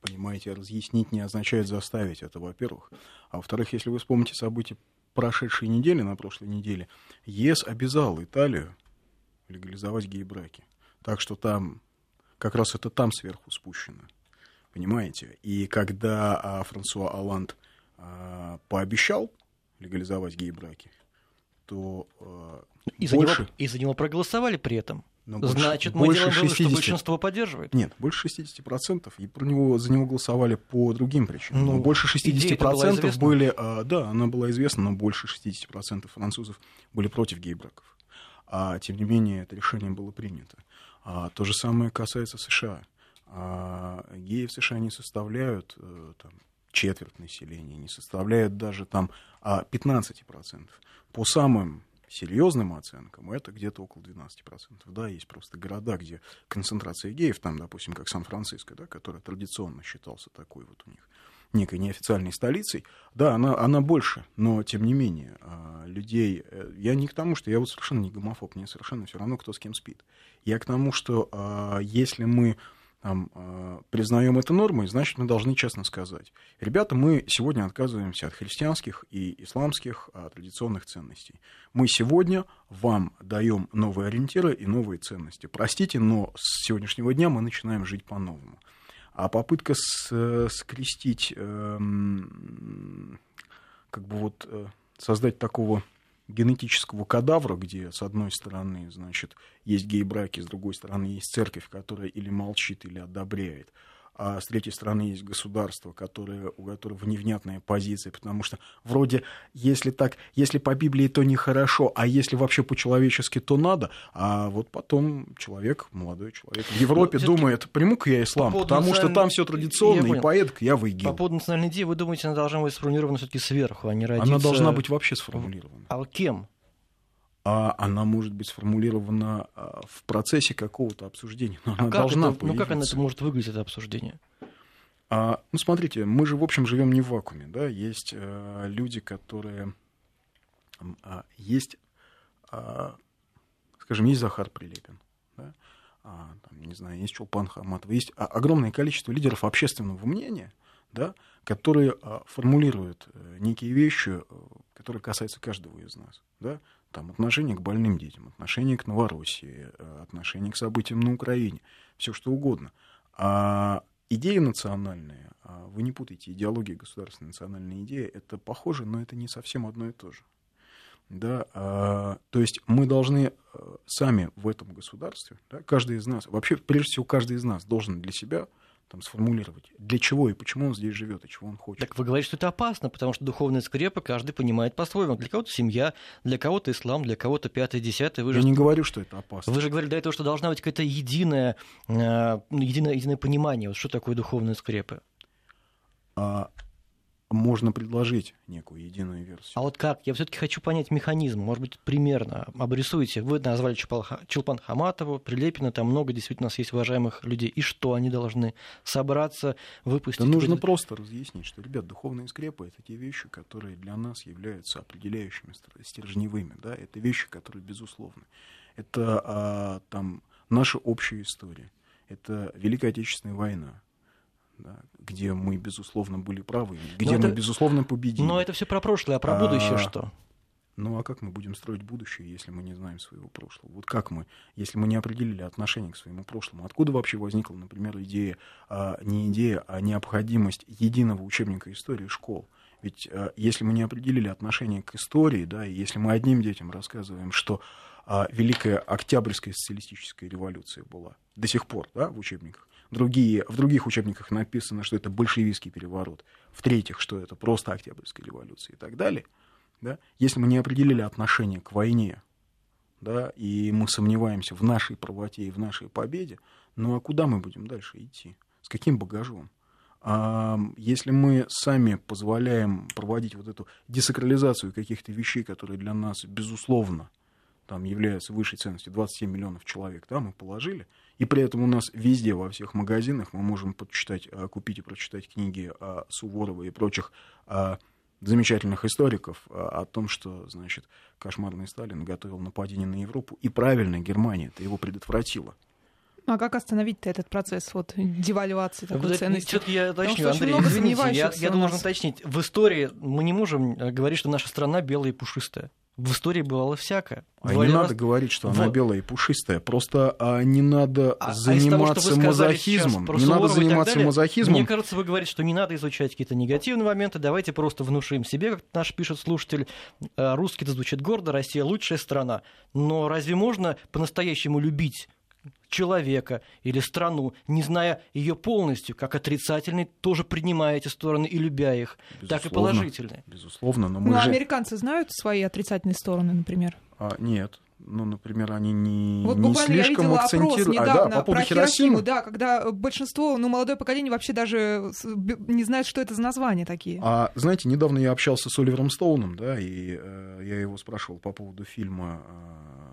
понимаете, разъяснить не означает заставить это, во-первых. А во-вторых, если вы вспомните события прошедшей недели, на прошлой неделе, ЕС обязал Италию легализовать гей-браки. Так что там, как раз это там сверху спущено. Понимаете? И когда а, Франсуа Оланд а, пообещал легализовать гей-браки, то а, И за, больше, него, и за него проголосовали при этом. Но больше- Значит, мы больше делаем вывод, что 60. большинство поддерживает. Нет, больше 60%, и про него, за него голосовали по другим причинам. Ну, Но больше идея-то была 60% известна. были, а, да, она была известна, но больше 60% французов были против гей-браков. А тем не менее, это решение было принято. А, то же самое касается США. А, геи в США не составляют э, там, четверть населения, не составляют даже там а, 15%. По самым серьезным оценкам это где-то около 12%. Да, есть просто города, где концентрация геев, там, допустим, как Сан-Франциско, да, который традиционно считался такой вот у них. некой неофициальной столицей, да, она, она больше, но тем не менее а, людей... Э, я не к тому, что я вот совершенно не гомофоб, мне совершенно все равно, кто с кем спит. Я к тому, что а, если мы там, э, признаем это нормой, значит, мы должны честно сказать. Ребята, мы сегодня отказываемся от христианских и исламских а, традиционных ценностей. Мы сегодня вам даем новые ориентиры и новые ценности. Простите, но с сегодняшнего дня мы начинаем жить по-новому. А попытка с, э, скрестить, э, как бы вот э, создать такого генетического кадавра, где с одной стороны, значит, есть гей-браки, с другой стороны есть церковь, которая или молчит, или одобряет а с третьей стороны есть государство, которое, у которого невнятная позиция, потому что вроде, если так, если по Библии, то нехорошо, а если вообще по-человечески, то надо, а вот потом человек, молодой человек в Европе ну, думает, приму-ка я ислам, по потому что там все традиционно, и поэт я в ИГИЛ. По поводу национальной идеи, вы думаете, она должна быть сформулирована все-таки сверху, а не родиться... Она должна быть вообще сформулирована. А кем? А она может быть сформулирована а, в процессе какого-то обсуждения. Но а она должна это, Ну как она это может выглядеть, это обсуждение? А, ну, смотрите, мы же, в общем, живем не в вакууме, да, есть а, люди, которые... А, есть, а, скажем, есть Захар Прилепин, да, а, там, не знаю, есть Чулпан Хаматова, есть огромное количество лидеров общественного мнения, да, которые а, формулируют э, некие вещи, э, которые касаются каждого из нас, да, там, отношение к больным детям, отношение к Новороссии, э, отношение к событиям на Украине, все что угодно. А идеи национальные, а вы не путайте, идеология государственная, национальная идея, это похоже, но это не совсем одно и то же. Да, а, то есть мы должны э, сами в этом государстве, да, каждый из нас, вообще, прежде всего, каждый из нас должен для себя там, сформулировать, для чего и почему он здесь живет, и чего он хочет. Так вы говорите, что это опасно, потому что духовные скрепы каждый понимает по-своему. Для кого-то семья, для кого-то ислам, для кого-то пятое, десятое. Вы Я же... не говорю, что это опасно. Вы же говорили до этого, что должна быть какое-то единое, э, единое, единое понимание, вот что такое духовные скрепы. А, можно предложить некую единую версию. А вот как? Я все-таки хочу понять механизм. Может быть, примерно обрисуйте. Вы назвали Чулпан Хаматову, Прилепина, там много действительно у нас есть уважаемых людей. И что они должны собраться, выпустить? Да нужно просто разъяснить, что, ребят, духовные скрепы — это те вещи, которые для нас являются определяющими, стержневыми. Да? Это вещи, которые безусловны. Это а, там наша общая история. Это Великая Отечественная война да, где мы, безусловно, были правы, где но мы, это... безусловно, победили. Но это все про прошлое, а про будущее а... что? Ну а как мы будем строить будущее, если мы не знаем своего прошлого? Вот как мы, если мы не определили отношение к своему прошлому? Откуда вообще возникла, например, идея, а, не идея, а необходимость единого учебника истории школ? Ведь а, если мы не определили отношение к истории, да, и если мы одним детям рассказываем, что а, Великая Октябрьская социалистическая революция была до сих пор да, в учебниках, Другие, в других учебниках написано, что это большевистский переворот. В-третьих, что это просто Октябрьская революция и так далее. Да? Если мы не определили отношение к войне, да, и мы сомневаемся в нашей правоте и в нашей победе, ну а куда мы будем дальше идти? С каким багажом? А если мы сами позволяем проводить вот эту десакрализацию каких-то вещей, которые для нас, безусловно, там являются высшей ценностью, 27 миллионов человек, да, мы положили, и при этом у нас везде, во всех магазинах мы можем почитать, а, купить и прочитать книги Суворова и прочих а, замечательных историков а, о том, что, значит, кошмарный Сталин готовил нападение на Европу, и правильно Германия это его предотвратила. Ну, а как остановить-то этот процесс вот, девальвации такой вот ценности? Все-таки я уточню, Андрей, извините, я, я должен уточнить. В истории мы не можем э, говорить, что наша страна белая и пушистая в истории бывало всякое. А не раз... надо говорить, что она вот. белая и пушистая. Просто а, не надо а, заниматься а того, мазохизмом. Не надо заниматься далее, мазохизмом. Мне кажется, вы говорите, что не надо изучать какие-то негативные моменты. Давайте просто внушим себе, как наш пишет слушатель, «Э, русский это звучит гордо, Россия лучшая страна. Но разве можно по-настоящему любить человека или страну, не зная ее полностью, как отрицательный, тоже принимая эти стороны и любя их, безусловно, так и положительные. Безусловно, но мы ну, а же... американцы знают свои отрицательные стороны, например? А, нет. Ну, например, они не, вот не слишком акцентируют. А, да, по поводу Хиросимы. Хиросиму, да, когда большинство, ну, молодое поколение вообще даже не знает, что это за названия такие. А, знаете, недавно я общался с Оливером Стоуном, да, и э, я его спрашивал по поводу фильма э,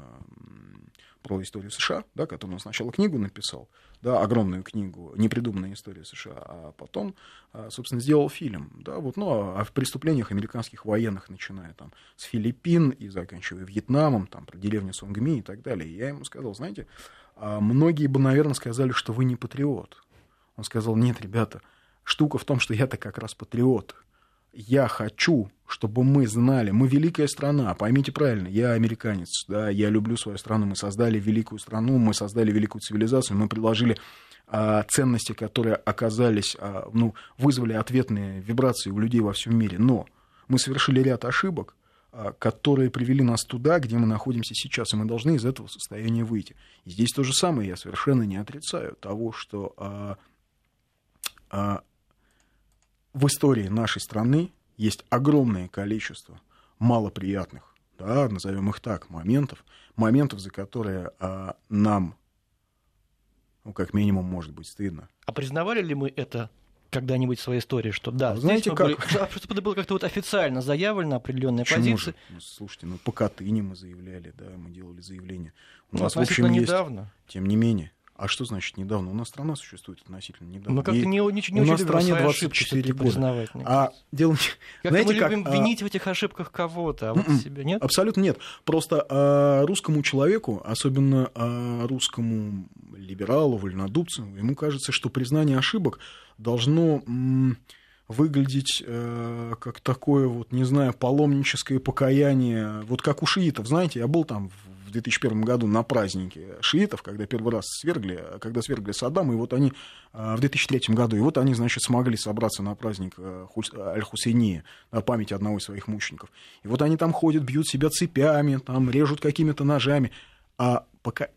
про историю США, да, которую он сначала книгу написал, да, огромную книгу «Непридуманная история США», а потом, а, собственно, сделал фильм, да, вот, ну, о преступлениях американских военных, начиная там с Филиппин и заканчивая Вьетнамом, там, про деревню Сонгми и так далее. И я ему сказал, знаете, а многие бы, наверное, сказали, что вы не патриот. Он сказал, нет, ребята, штука в том, что я-то как раз патриот. Я хочу, чтобы мы знали, мы великая страна, поймите правильно, я американец, да, я люблю свою страну, мы создали великую страну, мы создали великую цивилизацию, мы предложили а, ценности, которые оказались, а, ну, вызвали ответные вибрации у людей во всем мире, но мы совершили ряд ошибок, а, которые привели нас туда, где мы находимся сейчас, и мы должны из этого состояния выйти. И здесь то же самое, я совершенно не отрицаю того, что а, а, в истории нашей страны есть огромное количество малоприятных, да, назовем их так, моментов, моментов, за которые а, нам, ну, как минимум, может быть стыдно. А признавали ли мы это когда-нибудь в своей истории, что да, а знаете как? Были, что это было как-то вот официально заявлено, определенная Почему позиция. Же? Ну, слушайте, ну по Катыни мы заявляли, да, мы делали заявление. У ну, нас, в общем, недавно. Есть, тем не менее. А что значит недавно? У нас страна существует относительно недавно. Мы как-то не, не, не у нас стране 24 года. А дело... Как Знаете, мы любим как, а винить в этих ошибках кого-то, а вот м-м, себя нет? Абсолютно нет. Просто а, русскому человеку, особенно а, русскому либералу, вольнодумцу, ему кажется, что признание ошибок должно... М- выглядеть э, как такое вот, не знаю, паломническое покаяние, вот как у шиитов, знаете, я был там в 2001 году на празднике шиитов, когда первый раз свергли, когда свергли Саддама, и вот они э, в 2003 году, и вот они, значит, смогли собраться на праздник э, Аль-Хусейни, память одного из своих мучеников. И вот они там ходят, бьют себя цепями, там режут какими-то ножами, а пока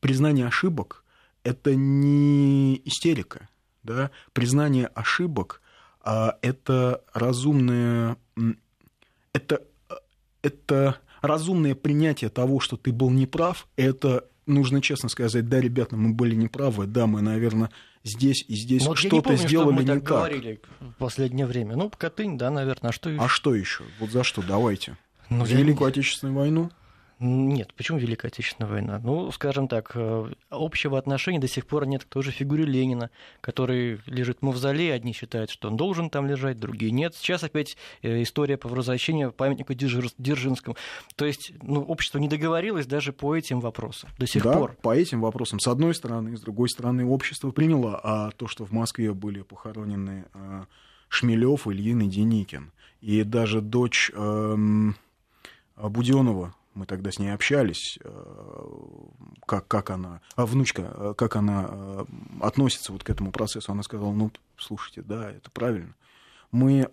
признание ошибок – это не истерика, да, признание ошибок – а это разумное, это, это разумное принятие того, что ты был неправ, это нужно честно сказать, да, ребята, мы были неправы, да, мы, наверное, здесь и здесь вот что-то сделали что мы не так. говорили в последнее время. Ну, Катынь, да, наверное, а что еще? А что еще? Вот за что? Давайте. Ну, Великую Отечественную войну? Нет, почему Великая Отечественная война? Ну, скажем так, э, общего отношения до сих пор нет к той же фигуре Ленина, который лежит в мавзолее. Одни считают, что он должен там лежать, другие нет. Сейчас опять э, история по возвращению памятника Дзержинскому. То есть, ну, общество не договорилось даже по этим вопросам до сих да, пор. по этим вопросам. С одной стороны, с другой стороны, общество приняло а то, что в Москве были похоронены а, Шмелев, Ильин и Деникин. И даже дочь эм, Буденова, мы тогда с ней общались, э, как, как она, а внучка, э, как она э, относится вот к этому процессу. Она сказала, ну, слушайте, да, это правильно. Мы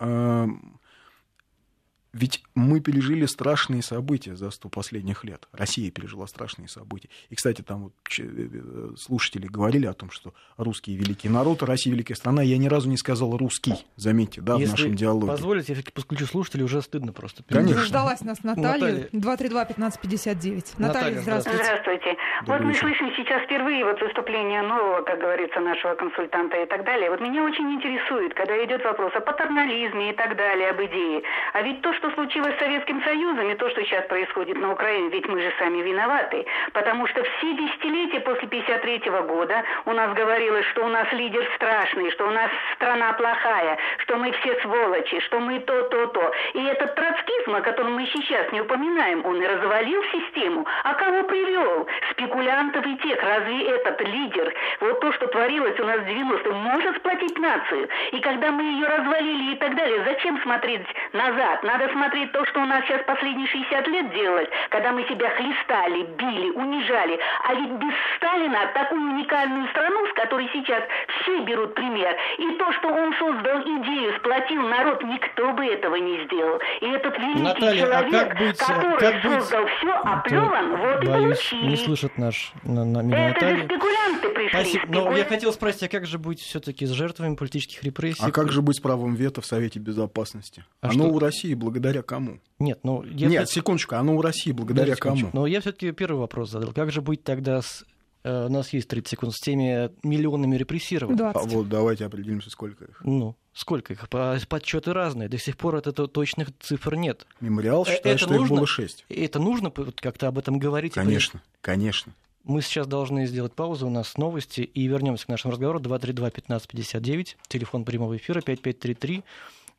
ведь мы пережили страшные события за сто последних лет. Россия пережила страшные события. И, кстати, там вот э, слушатели говорили о том, что русские великий народ, Россия великая страна. Я ни разу не сказал русский, заметьте, да, Если в нашем диалоге. позволите, я все-таки подключу слушателей, уже стыдно просто. Конечно. Ждалась нас Наталья, 232-1559. Наталья, здравствуйте. Здравствуйте. Добрый вот мы слышим сейчас впервые вот выступление нового, как говорится, нашего консультанта и так далее. Вот меня очень интересует, когда идет вопрос о патернализме и так далее, об идее. А ведь то, что что случилось с Советским Союзом и то, что сейчас происходит на Украине, ведь мы же сами виноваты. Потому что все десятилетия после 53 года у нас говорилось, что у нас лидер страшный, что у нас страна плохая, что мы все сволочи, что мы то, то, то. И этот троцкизм, о котором мы сейчас не упоминаем, он и развалил систему. А кого привел? Спекулянтов и тех. Разве этот лидер, вот то, что творилось у нас в 90-м, может сплотить нацию? И когда мы ее развалили и так далее, зачем смотреть назад? Надо смотреть то, что у нас сейчас последние 60 лет делалось, когда мы себя хлестали, били, унижали. А ведь без Сталина такую уникальную страну, с которой сейчас все берут пример, и то, что он создал идею, сплотил народ, никто бы этого не сделал. И этот великий Наталья, человек, а как быть, который как создал быть... все, оплеван, вот и получили. не слышат наш на, на меня Это Наталья. же спекулянты пришли. Спасибо. Но я хотел спросить, а как же быть все-таки с жертвами политических репрессий? А как же быть с правом вето в Совете Безопасности? А Оно что? у России благодаря кому? Нет, ну... Я Нет, секундочку, оно у России благодаря кому? Но я все-таки первый вопрос задал. Как же быть тогда с э, у нас есть 30 секунд с теми миллионами репрессированных. 20. А вот давайте определимся, сколько их. Ну, сколько их? Подсчеты разные. До сих пор это точных цифр нет. Мемориал э, считает, это что нужно, их было 6. Это нужно как-то об этом говорить? Конечно, конечно. Мы сейчас должны сделать паузу, у нас новости, и вернемся к нашему разговору. 232-1559, телефон прямого эфира 5533,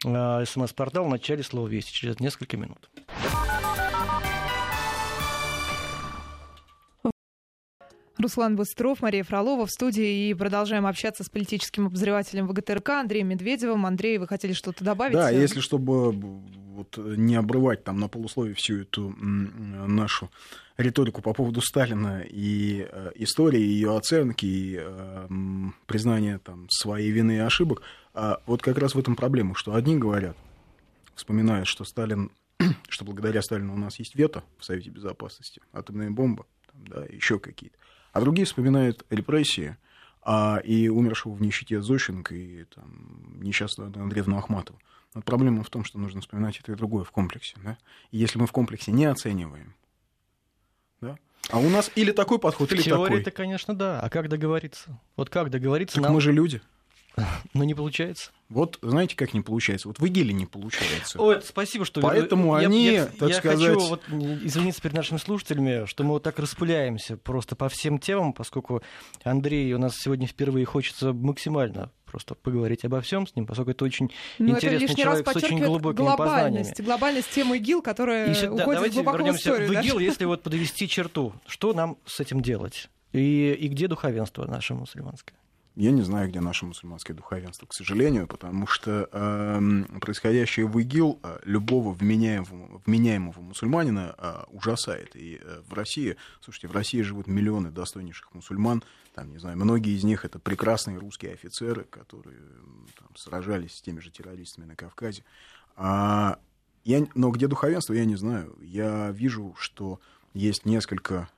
а, смс-портал в начале слова «Вести» через несколько минут. Руслан Быстров, Мария Фролова в студии. И продолжаем общаться с политическим обозревателем ВГТРК Андреем Медведевым. Андрей, вы хотели что-то добавить? Да, если чтобы вот, не обрывать там на полусловие всю эту нашу риторику по поводу Сталина и э, истории, ее оценки, и э, признания там, своей вины и ошибок, а вот как раз в этом проблема, что одни говорят, вспоминая, что Сталин, что благодаря Сталину у нас есть вето в Совете Безопасности, атомная бомба, там, да, еще какие-то. А другие вспоминают репрессии а, и умершего в нищете Зощенко и там, несчастного Андрея Ахматова. Но проблема в том, что нужно вспоминать это и другое в комплексе. Да? И если мы в комплексе не оцениваем, а у нас или такой подход, или Теория такой. это, конечно, да. А как договориться? Вот как договориться? Так нам... мы же люди. Но не получается. Вот знаете, как не получается? Вот в ИГИЛе не получается. Ой, спасибо, что... Поэтому я, они, я, так я сказать... хочу вот извиниться перед нашими слушателями, что мы вот так распыляемся просто по всем темам, поскольку Андрей у нас сегодня впервые хочется максимально просто поговорить обо всем с ним, поскольку это очень ну, интересный это человек раз с очень глубокими глобальность, познаниями. Глобальность темы ИГИЛ, которая И, уходит да, давайте глубоко вернемся в историю. в да? ИГИЛ, если вот подвести черту. Что нам с этим делать? И, и где духовенство наше мусульманское? Я не знаю, где наше мусульманское духовенство, к сожалению, потому что э, происходящее в ИГИЛ э, любого вменяемого, вменяемого мусульманина э, ужасает. И э, в России, слушайте, в России живут миллионы достойнейших мусульман, там, не знаю, многие из них это прекрасные русские офицеры, которые там, сражались с теми же террористами на Кавказе. А, я, но где духовенство, я не знаю. Я вижу, что есть несколько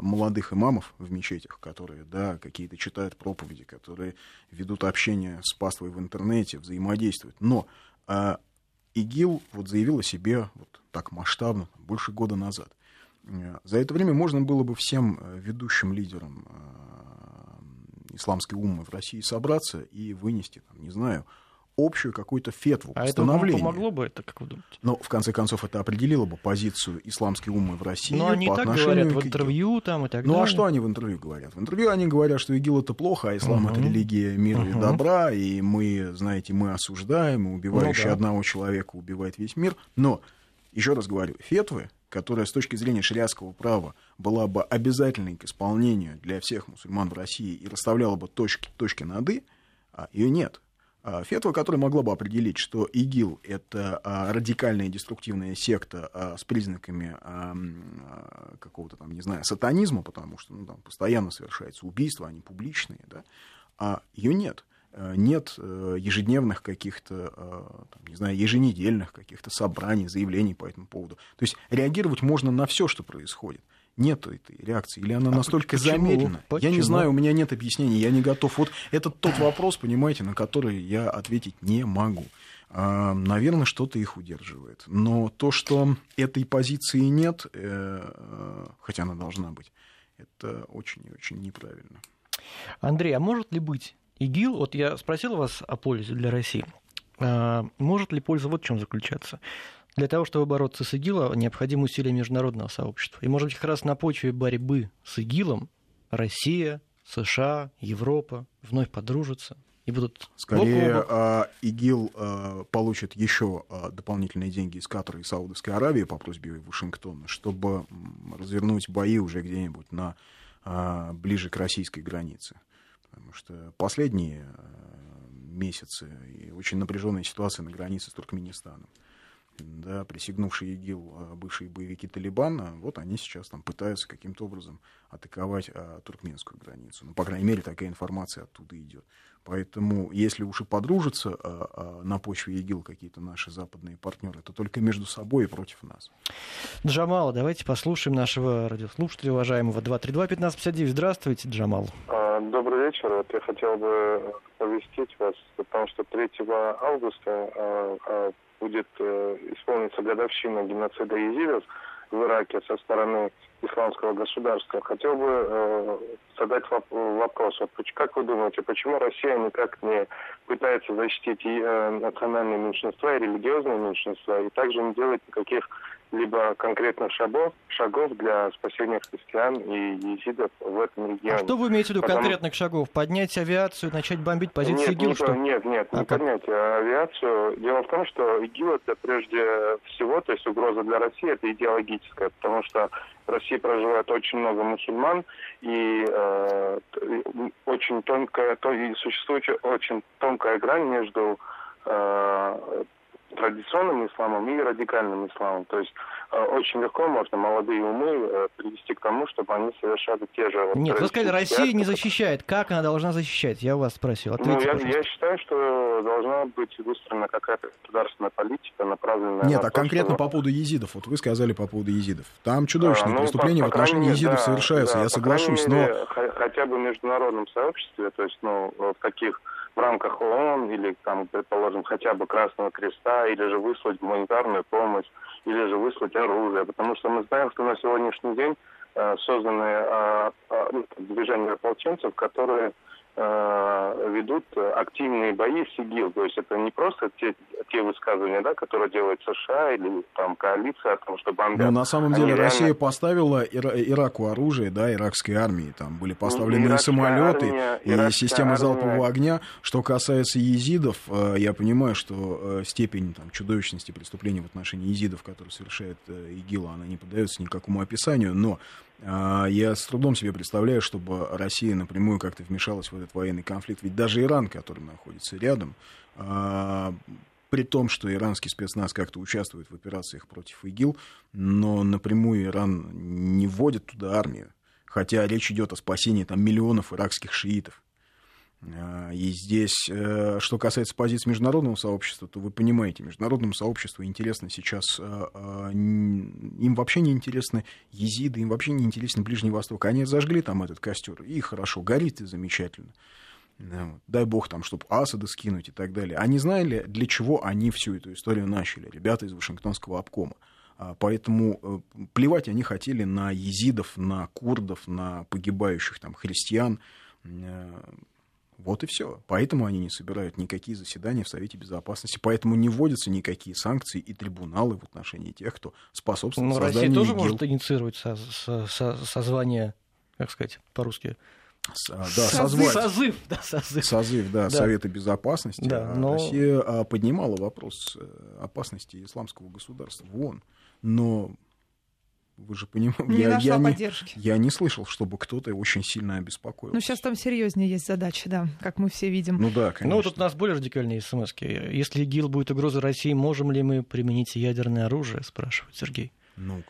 молодых имамов в мечетях, которые, да, какие-то читают проповеди, которые ведут общение с паствой в интернете, взаимодействуют. Но э, ИГИЛ вот заявил о себе вот так масштабно больше года назад. Э, за это время можно было бы всем э, ведущим лидерам э, исламской уммы в России собраться и вынести, там, не знаю, общую какую-то фетву, а постановление. это помогло бы это, как вы думаете? Но, в конце концов, это определило бы позицию исламской уммы в России Но они по так отношению говорят в интервью там и так ну, далее. а что они в интервью говорят? В интервью они говорят, что ИГИЛ это плохо, а ислам Мгм. это религия мира и Мгм. добра, и мы, знаете, мы осуждаем, и убивающий Ну да. одного человека убивает весь мир. Но, еще раз говорю, фетвы, которая с точки зрения шариатского права была бы обязательной к исполнению для всех мусульман в России и расставляла бы точки, точки над «и», а, ее нет. А, Фетва, которая могла бы определить, что ИГИЛ — это а, радикальная деструктивная секта а, с признаками какого-то там, не знаю, сатанизма, потому что ну, там постоянно совершаются убийства, они публичные, да, а ее нет. Э, Нет э, ежедневных каких-то, не знаю, еженедельных каких-то собраний, заявлений по этому поводу. То есть реагировать можно на все, что происходит. Нет этой реакции, или она А настолько почему? замедлена. Я Почему? не знаю, у меня нет объяснений, я не готов. Вот это тот вопрос, понимаете, на который я ответить не могу. А, Наверное, что-то их удерживает. Но то, что этой позиции нет, э, хотя она должна быть, это очень и очень неправильно. Андрей, а может ли быть ИГИЛ, вот я спросил вас о пользе для России, А, может ли польза вот в чем заключаться? Для того, чтобы бороться с ИГИЛом, необходимы усилия международного сообщества. И, может быть, как раз на почве борьбы с ИГИЛом Россия, США, Европа вновь подружатся и будут Скорее, бок о бок. а, ИГИЛ а, получит еще а, дополнительные деньги из Катара и Саудовской Аравии по просьбе Вашингтона, чтобы развернуть бои уже где-нибудь на, ближе к российской границе. Потому что последние месяцы и очень напряженная ситуация на границе с Туркменистаном. Да, присягнувшие ИГИЛ а, бывшие боевики Талибана, вот они сейчас там пытаются каким-то образом атаковать а, туркменскую границу. Ну, по крайней мере, такая информация оттуда идет. Поэтому, если уж и подружатся а, а, на почве ИГИЛ какие-то наши западные партнеры, то только между собой и против нас. Джамал, давайте послушаем нашего радиослушателя, уважаемого 232-1559. Здравствуйте, Джамал. А, Добрый вечер. Вот я хотел бы повестить вас о том, что 3 августа а, будет э, исполниться годовщина геноцида езидов в Ираке со стороны исламского государства. Хотел бы э, задать воп- вопрос. Вот как вы думаете, почему Россия никак не пытается защитить и, э, национальные меньшинства и религиозные меньшинства, и также не делает никаких либо конкретных шагов, шагов для спасения христиан и езидов в этом регионе. А что вы имеете в виду Потому... конкретных шагов? Поднять авиацию, начать бомбить позиции нет, ИГИЛ? Нет, что? нет, нет, не а поднять как? авиацию. Дело в том, что ИГИЛ это прежде всего, то есть угроза для России, это идеологическая, потому что в России проживает очень много мусульман, и э, очень тонкая, то, и существует очень тонкая грань между э, традиционным исламом и радикальным исламом. То есть э, очень легко можно молодые умы э, привести к тому, чтобы они совершали те же... Вот, Нет, вы сказали, Россия не защищает. Как она должна защищать? Я у вас спросил. Ответьте, ну, я, я считаю, что должна быть выстроена какая-то государственная политика, направленная Нет, на а то, конкретно что... по поводу езидов. Вот вы сказали по поводу езидов. Там чудовищные а, ну, преступления по, по в отношении езидов да, совершаются, да, я соглашусь, мере, но... Хотя бы в международном сообществе, то есть, ну, в таких в рамках ООН или, там, предположим, хотя бы Красного Креста, или же выслать гуманитарную помощь, или же выслать оружие, потому что мы знаем, что на сегодняшний день э, созданы э, э, движения ополченцев, которые Э, ведут активные бои с ИГИЛ. То есть это не просто те, те высказывания, да, которые делает США или там коалиция о том, что бомбят. Но на самом деле Они Россия реально... поставила Ира- Ираку оружие, да, иракской армии. Там были поставлены и самолеты армия, и системы армия... залпового огня. Что касается езидов, э, я понимаю, что э, степень там, чудовищности преступлений в отношении езидов, которые совершает ИГИЛ, она не поддается никакому описанию, но я с трудом себе представляю, чтобы Россия напрямую как-то вмешалась в этот военный конфликт. Ведь даже Иран, который находится рядом, а, при том, что иранский спецназ как-то участвует в операциях против ИГИЛ, но напрямую Иран не вводит туда армию. Хотя речь идет о спасении там, миллионов иракских шиитов. А, и здесь, э, что касается позиции международного сообщества, то вы понимаете, международному сообществу интересно сейчас, э, э, им вообще не интересны езиды, им вообще не интересен Ближний Восток. Они зажгли там этот костер, и хорошо, горит и замечательно. Дай бог там, чтобы Асада скинуть и так далее. Они знали, для чего они всю эту историю начали, ребята из Вашингтонского обкома. А, поэтому плевать они хотели на езидов, на курдов, на погибающих там христиан вот и все. Поэтому они не собирают никакие заседания в Совете Безопасности, поэтому не вводятся никакие санкции и трибуналы в отношении тех, кто способствует ну, созданию Россия тоже ИГИЛ. может инициировать со, со, со, созвание, как сказать по-русски, с, а, да, созвать. Созыв, да, созыв. Созыв, да, да. Совета Безопасности. Да, а но... Россия а, поднимала вопрос э, опасности исламского государства в ООН. Но вы же понимаете, не я, нашла я, поддержки. Не, я не слышал, чтобы кто-то очень сильно обеспокоился. Ну, сейчас там серьезнее есть задачи, да, как мы все видим. Ну да, конечно. Ну, тут у нас более радикальные смс -ки. Если ИГИЛ будет угрозой России, можем ли мы применить ядерное оружие, спрашивает Сергей. Ну,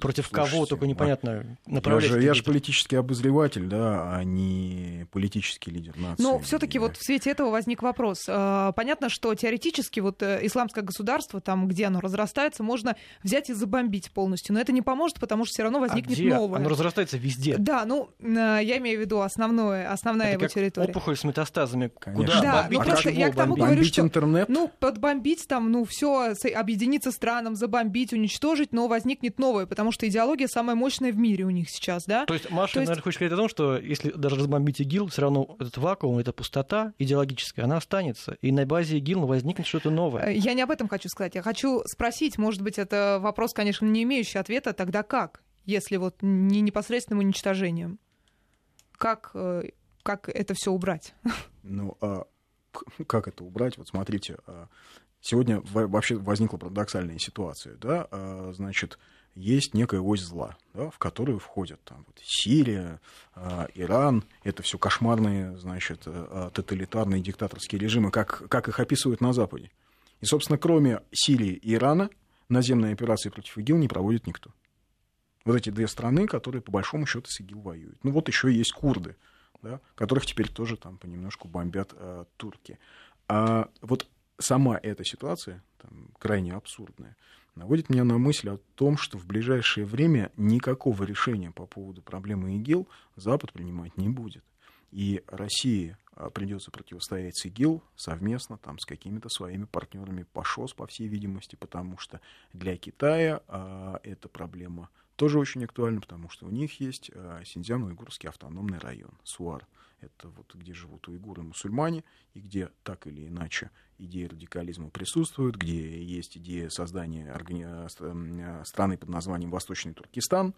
Против Слушайте, кого, только непонятно направлять. Я же, я же политический обозреватель, да, а не политический лидер нации. Но все-таки вот в свете этого возник вопрос. А, понятно, что теоретически вот э, исламское государство, там, где оно разрастается, можно взять и забомбить полностью. Но это не поможет, потому что все равно возникнет а где? новое. Оно разрастается везде. Да, ну, э, я имею в виду основное, основная это его как территория. опухоль с метастазами. Конечно. Куда да, бомбить? Ну, просто я к тому бомбить? говорю, что... интернет? Ну, подбомбить там, ну, все объединиться странам, забомбить, уничтожить, но возникнет новое, потому что идеология самая самая мощная в мире у них сейчас, да? То есть Маша, То есть... наверное, хочет сказать о том, что если даже разбомбить ИГИЛ, все равно этот вакуум, эта пустота идеологическая, она останется, и на базе ИГИЛ возникнет что-то новое. Э, я не об этом хочу сказать. Я хочу спросить, может быть, это вопрос, конечно, не имеющий ответа, тогда как, если вот не непосредственным уничтожением? Как, э, как это все убрать? Ну, а как это убрать? Вот смотрите, а, сегодня вообще возникла парадоксальная ситуация, да, а, значит, есть некая ось зла, да, в которую входят там, вот, Сирия, э, Иран, это все кошмарные, значит, э, тоталитарные диктаторские режимы, как, как их описывают на Западе. И, собственно, кроме Сирии и Ирана, наземные операции против ИГИЛ не проводит никто. Вот эти две страны, которые, по большому счету, с ИГИЛ воюют. Ну, вот еще есть курды, да, которых теперь тоже там понемножку бомбят э, турки. А вот сама эта ситуация там, крайне абсурдная наводит меня на мысль о том, что в ближайшее время никакого решения по поводу проблемы ИГИЛ Запад принимать не будет. И России а, придется противостоять с ИГИЛ совместно там, с какими-то своими партнерами по ШОС, по всей видимости, потому что для Китая а, эта проблема тоже очень актуально, потому что у них есть Синьцзян-Уйгурский автономный район, СУАР. Это вот где живут уйгуры мусульмане, и где так или иначе идея радикализма присутствует, где есть идея создания органи... страны под названием Восточный Туркестан.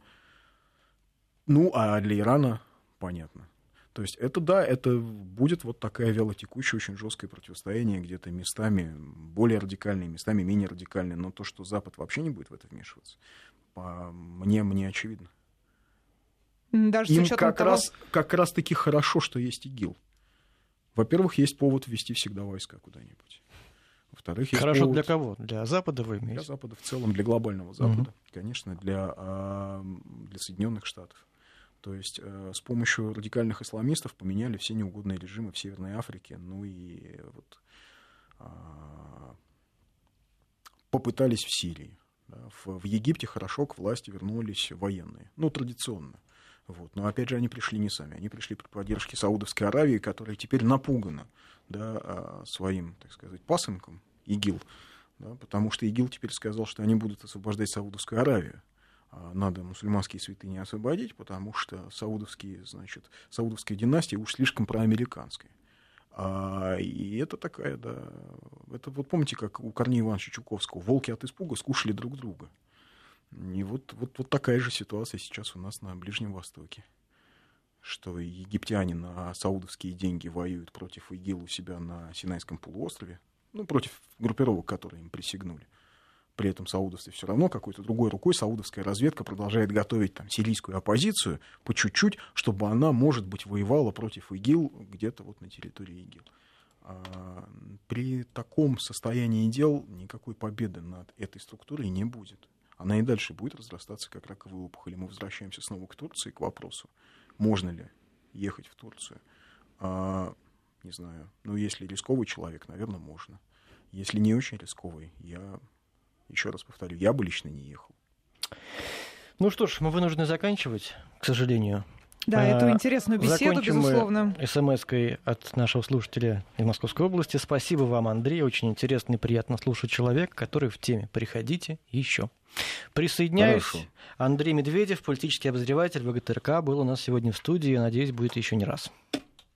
Ну, а для Ирана понятно. То есть это да, это будет вот такая вялотекущая, очень жесткое противостояние, где-то местами более радикальные, местами менее радикальные, но то, что Запад вообще не будет в это вмешиваться, мне, мне очевидно. Даже Им как, того... раз, как раз таки хорошо, что есть ИГИЛ. Во-первых, есть повод ввести всегда войска куда-нибудь. Во-вторых, есть Хорошо повод... для кого? Для Запада вы имеете? Для Запада в целом, для глобального Запада, угу. конечно, для, а, для Соединенных Штатов. То есть э, с помощью радикальных исламистов поменяли все неугодные режимы в Северной Африке, ну и вот а, попытались в Сирии. Да. В, в Египте хорошо к власти вернулись военные, ну, традиционно. Вот. Но опять же, они пришли не сами, они пришли при поддержке Саудовской Аравии, которая теперь напугана да, а, своим, так сказать, пасынком ИГИЛ, да, потому что ИГИЛ теперь сказал, что они будут освобождать Саудовскую Аравию. А, надо мусульманские святыни освободить, потому что саудовские, значит, саудовская династия уж слишком проамериканская. А, и это такая, да, это вот помните, как у Корнея Ивановича Чуковского, волки от испуга скушали друг друга. И вот, вот, вот такая же ситуация сейчас у нас на Ближнем Востоке. Что египтяне на саудовские деньги воюют против ИГИЛ у себя на Синайском полуострове, ну, против группировок, которые им присягнули при этом саудовцы все равно какой-то другой рукой саудовская разведка продолжает готовить там сирийскую оппозицию по чуть-чуть, чтобы она, может быть, воевала против ИГИЛ где-то вот на территории ИГИЛ. А при таком состоянии дел никакой победы над этой структурой не будет. Она и дальше будет разрастаться как раковая опухоль. И мы возвращаемся снова к Турции, к вопросу, можно ли ехать в Турцию. А, не знаю, ну если рисковый человек, наверное, можно. Если не очень рисковый, я еще раз повторю, я бы лично не ехал. Ну что ж, мы вынуждены заканчивать, к сожалению. Да, эту интересную беседу, Закончим безусловно. смс-кой от нашего слушателя из Московской области. Спасибо вам, Андрей. Очень интересный и приятно слушать человек, который в теме. Приходите еще. Присоединяюсь. Хорошо. Андрей Медведев, политический обозреватель ВГТРК, был у нас сегодня в студии. Надеюсь, будет еще не раз.